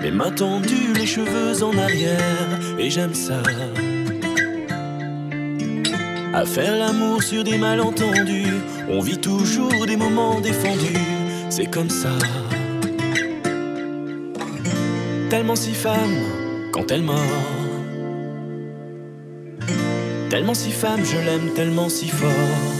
Terre, mais m'a tendu les cheveux en arrière, et j'aime ça. À faire l'amour sur des malentendus, on vit toujours des moments défendus, c'est comme ça. Tellement si femme quand elle mord. Tellement si femme, je l'aime tellement si fort.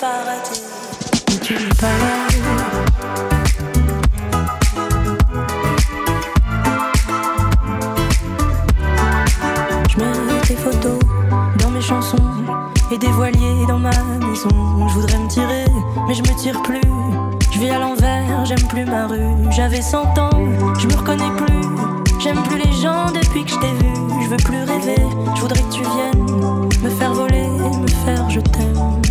Je mets tes photos dans mes chansons et des voiliers dans ma maison. Je voudrais me tirer, mais je me tire plus. Je vis à l'envers, j'aime plus ma rue. J'avais 100 ans, je me reconnais plus. J'aime plus les gens depuis que je t'ai vu. Je veux plus rêver, je voudrais que tu viennes me faire voler, me faire je t'aime.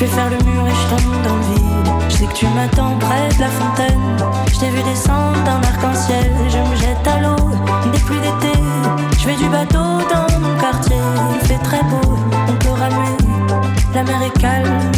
Je vais faire le mur et je tombe dans le vide. Je sais que tu m'attends près de la fontaine. Je t'ai vu descendre d'un arc-en-ciel. Je me jette à l'eau des pluies d'été. Je fais du bateau dans mon quartier. Il fait très beau, on peut ramer. La mer est calme,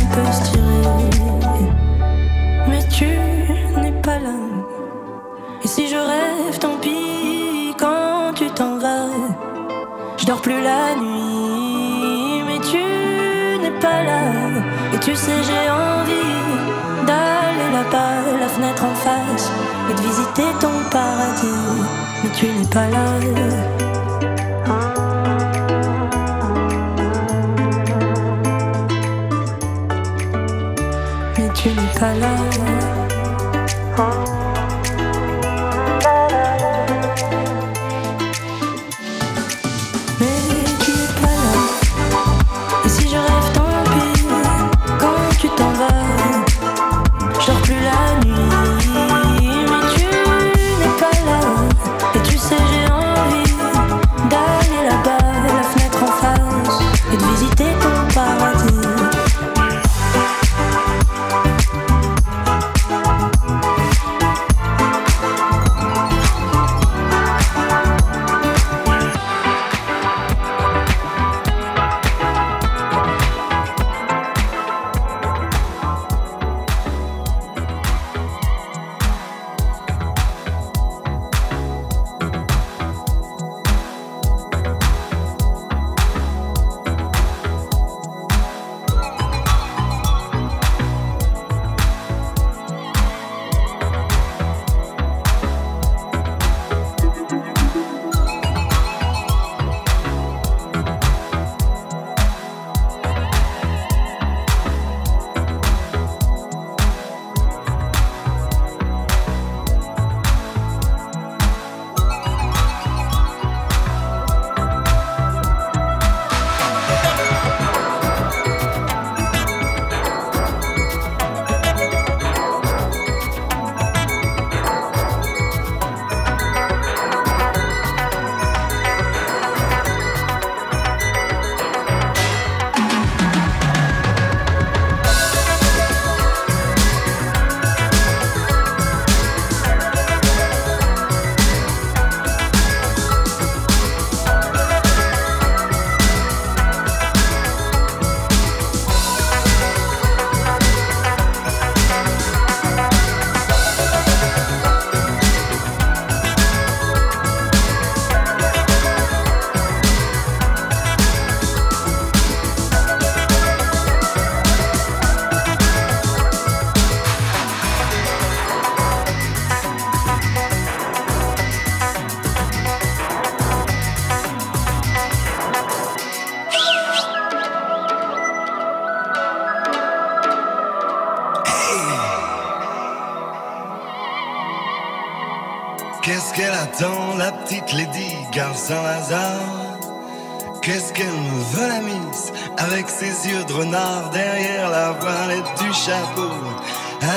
pas là. Mais tu n'es pas là.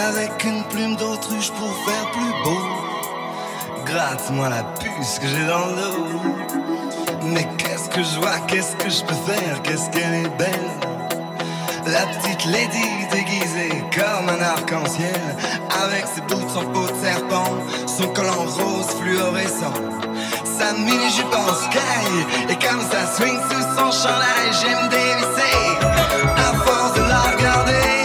Avec une plume d'autruche pour faire plus beau. Gratte-moi la puce que j'ai dans l'eau Mais qu'est-ce que je vois, qu'est-ce que je peux faire? Qu'est-ce qu'elle est belle? La petite lady déguisée comme un arc-en-ciel. Avec ses bouts en peau de serpent Son collant rose fluorescent. Sa mini-jupe en sky Et comme ça swing sous son chandail J'aime dévisser. À force de la regarder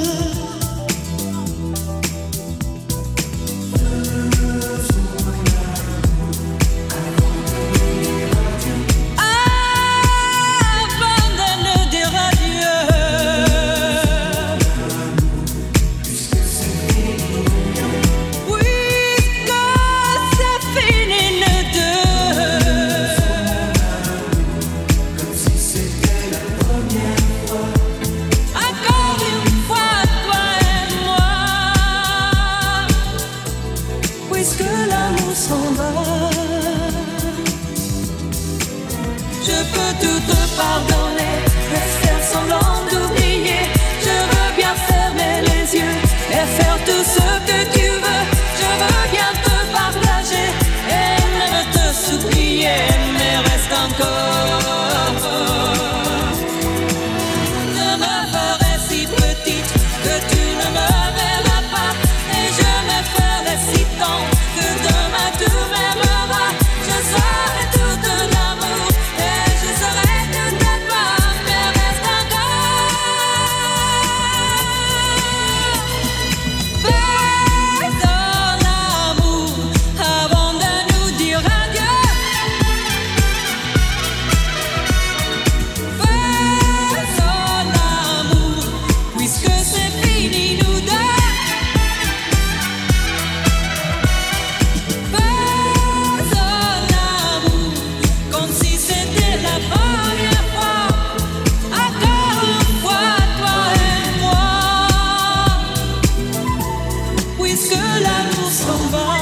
over.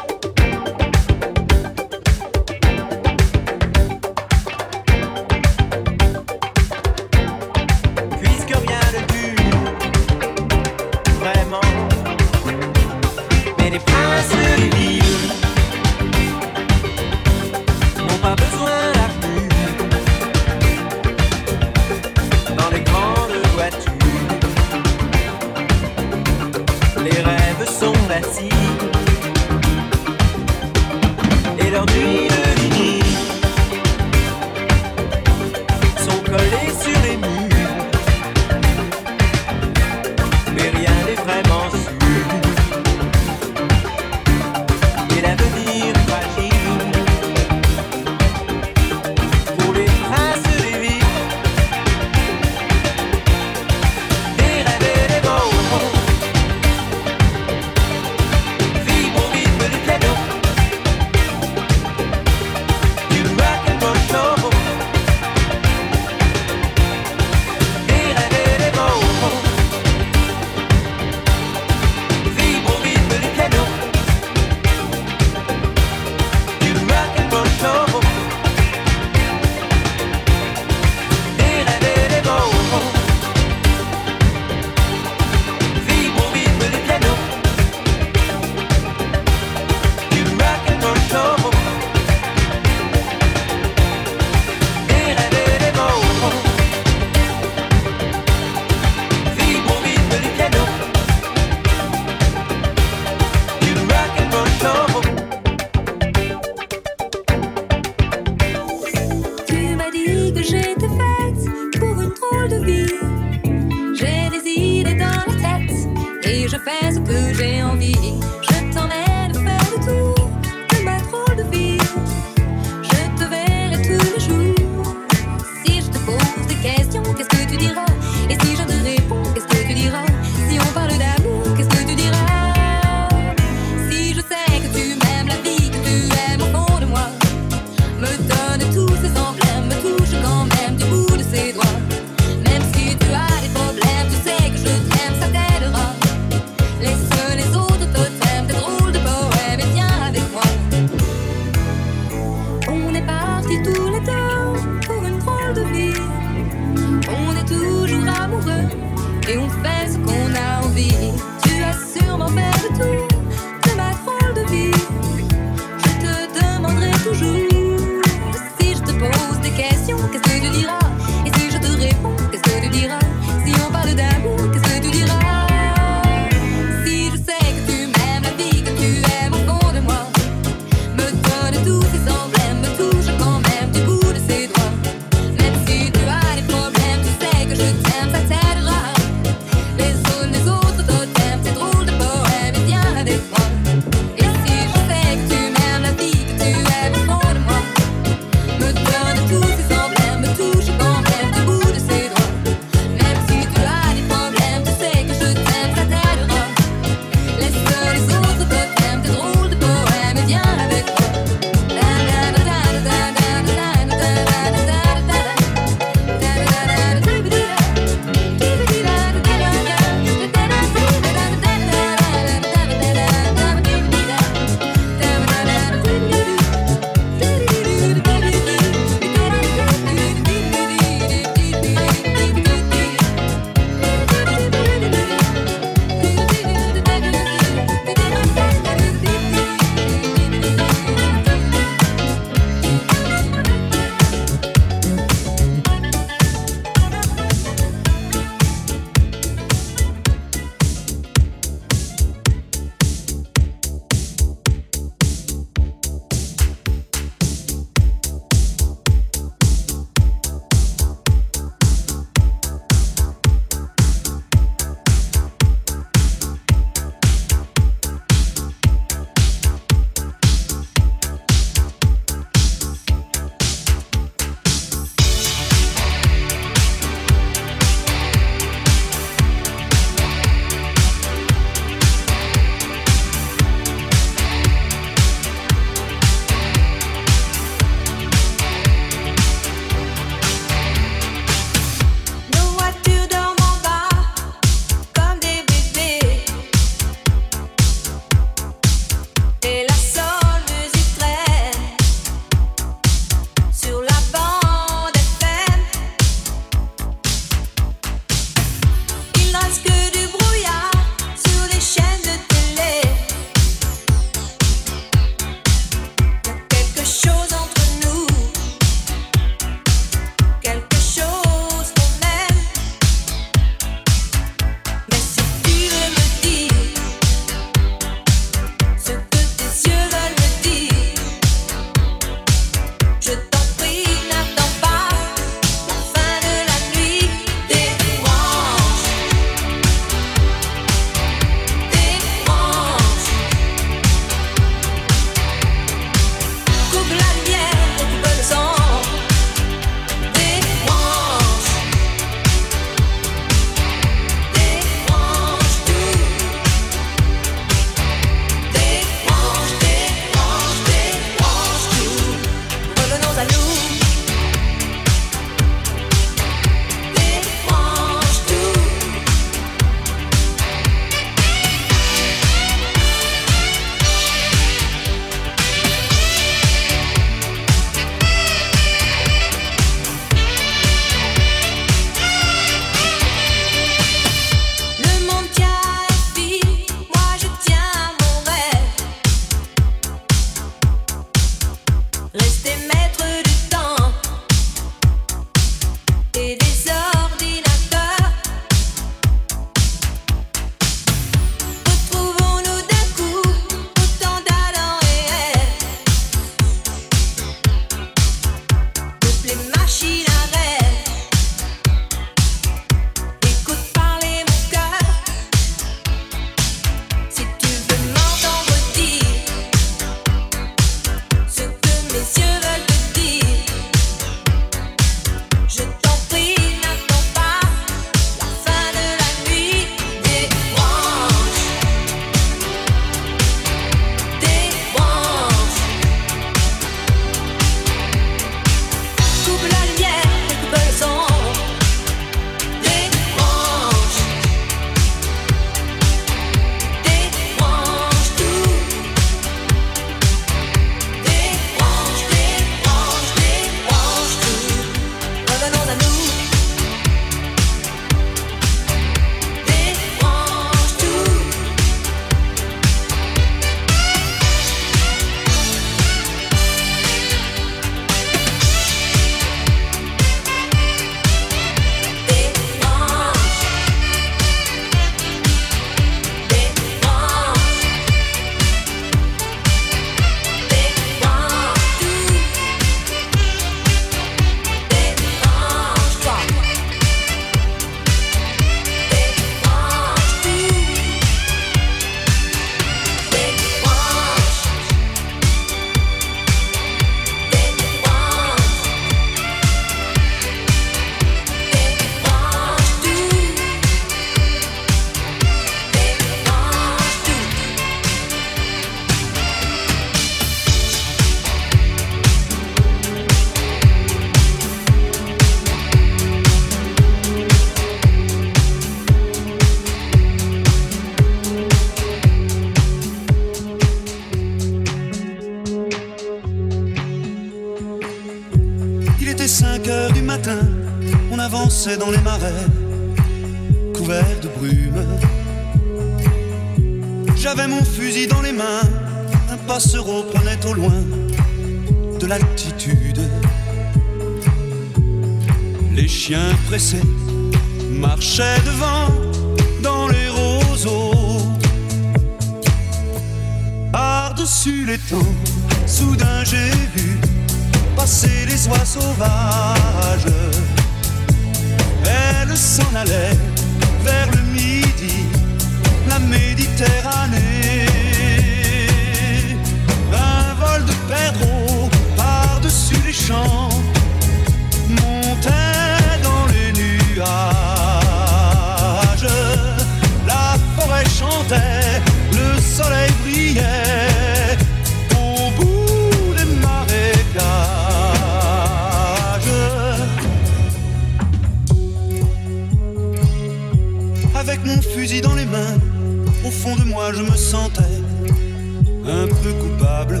Un peu coupable.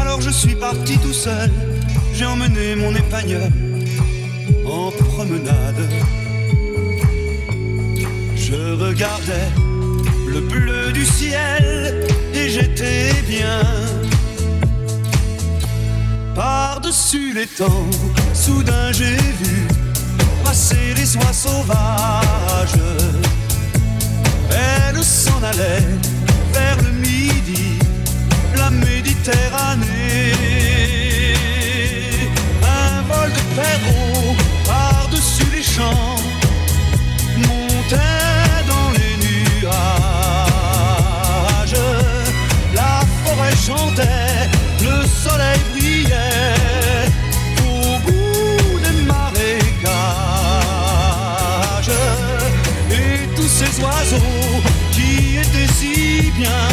Alors je suis parti tout seul, j'ai emmené mon épagneur en promenade. Je regardais le bleu du ciel et j'étais bien. Par-dessus les temps, soudain j'ai vu passer les oies sauvages. Vers le midi, la Méditerranée. Un vol de perro par-dessus les champs montait dans les nuages. La forêt chantait, le soleil si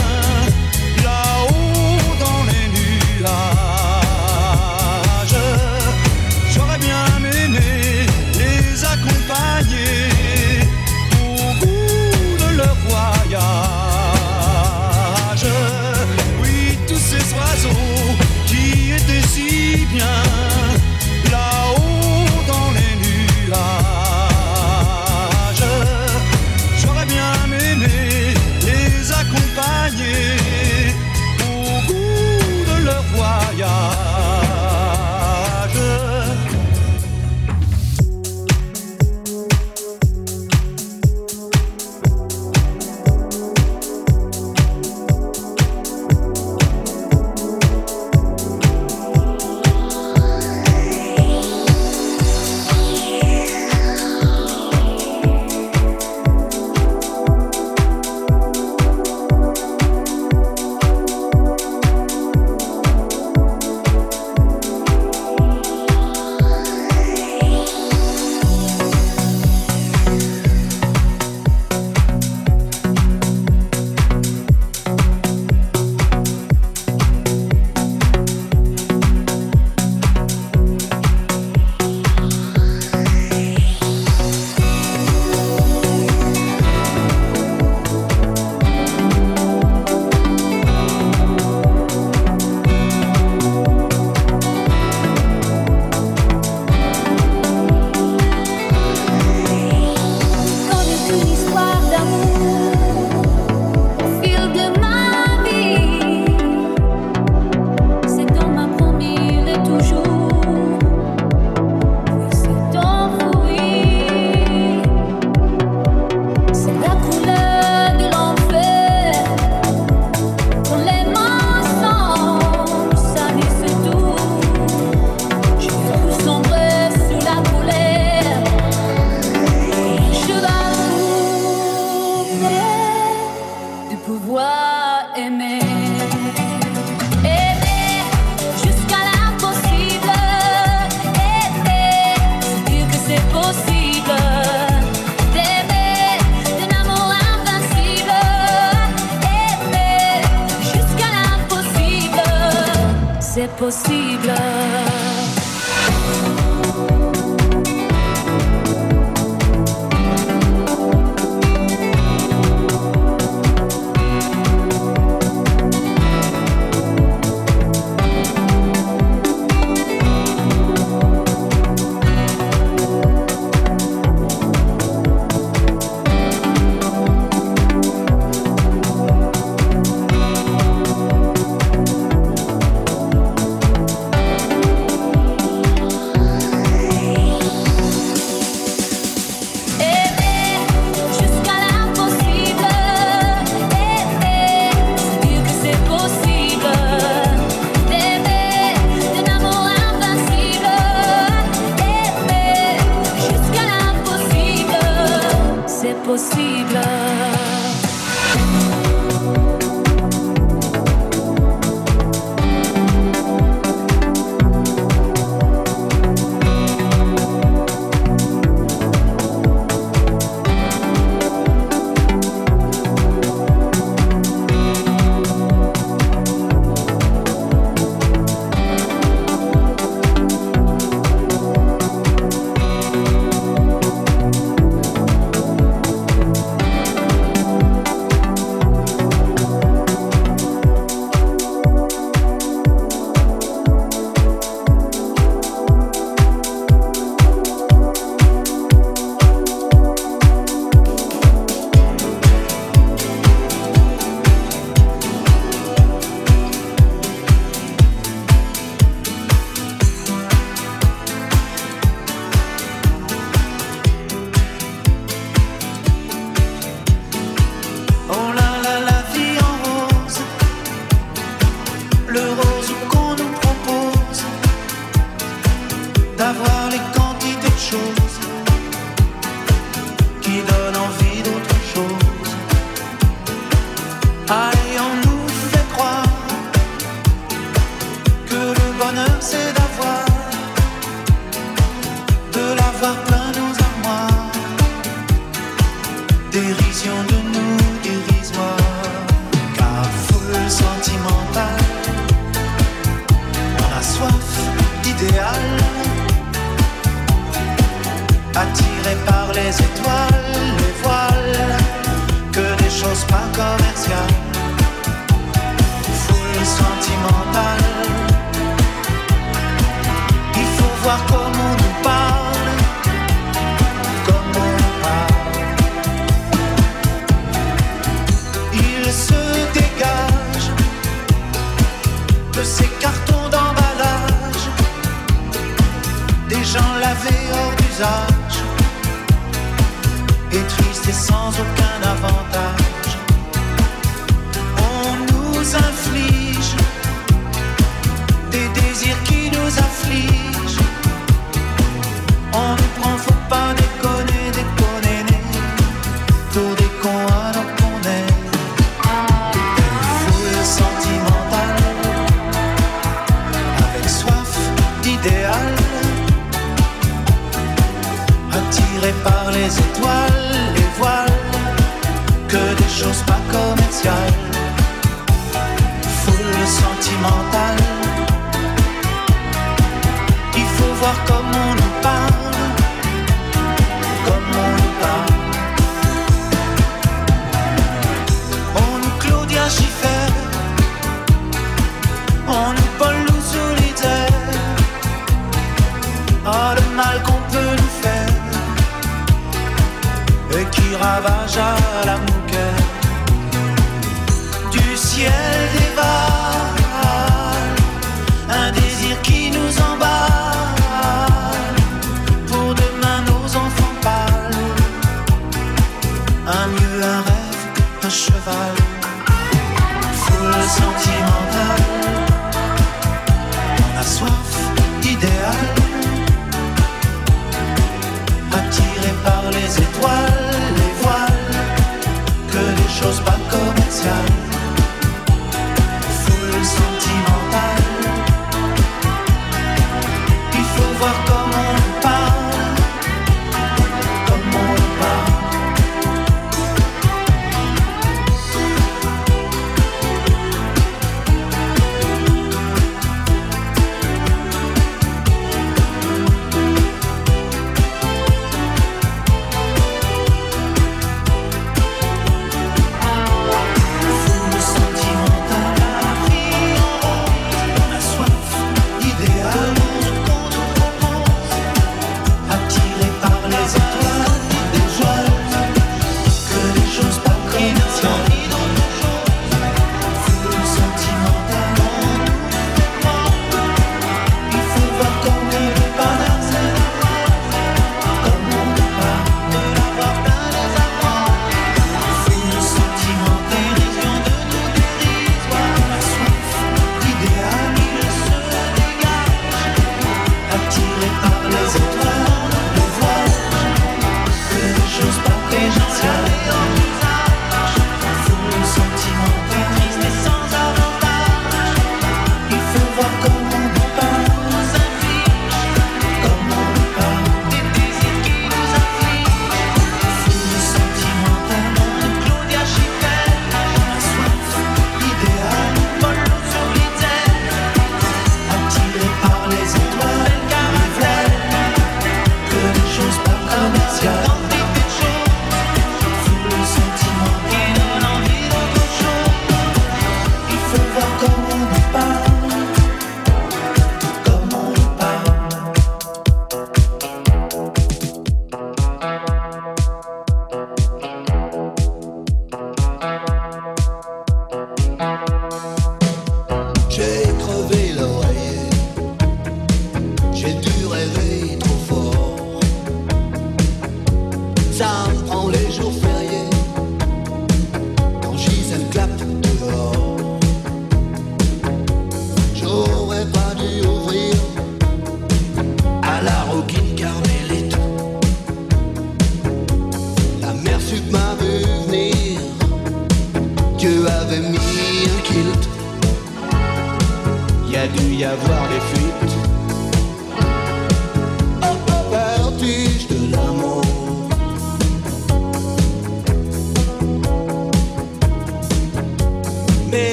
faca comercial.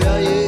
Yeah.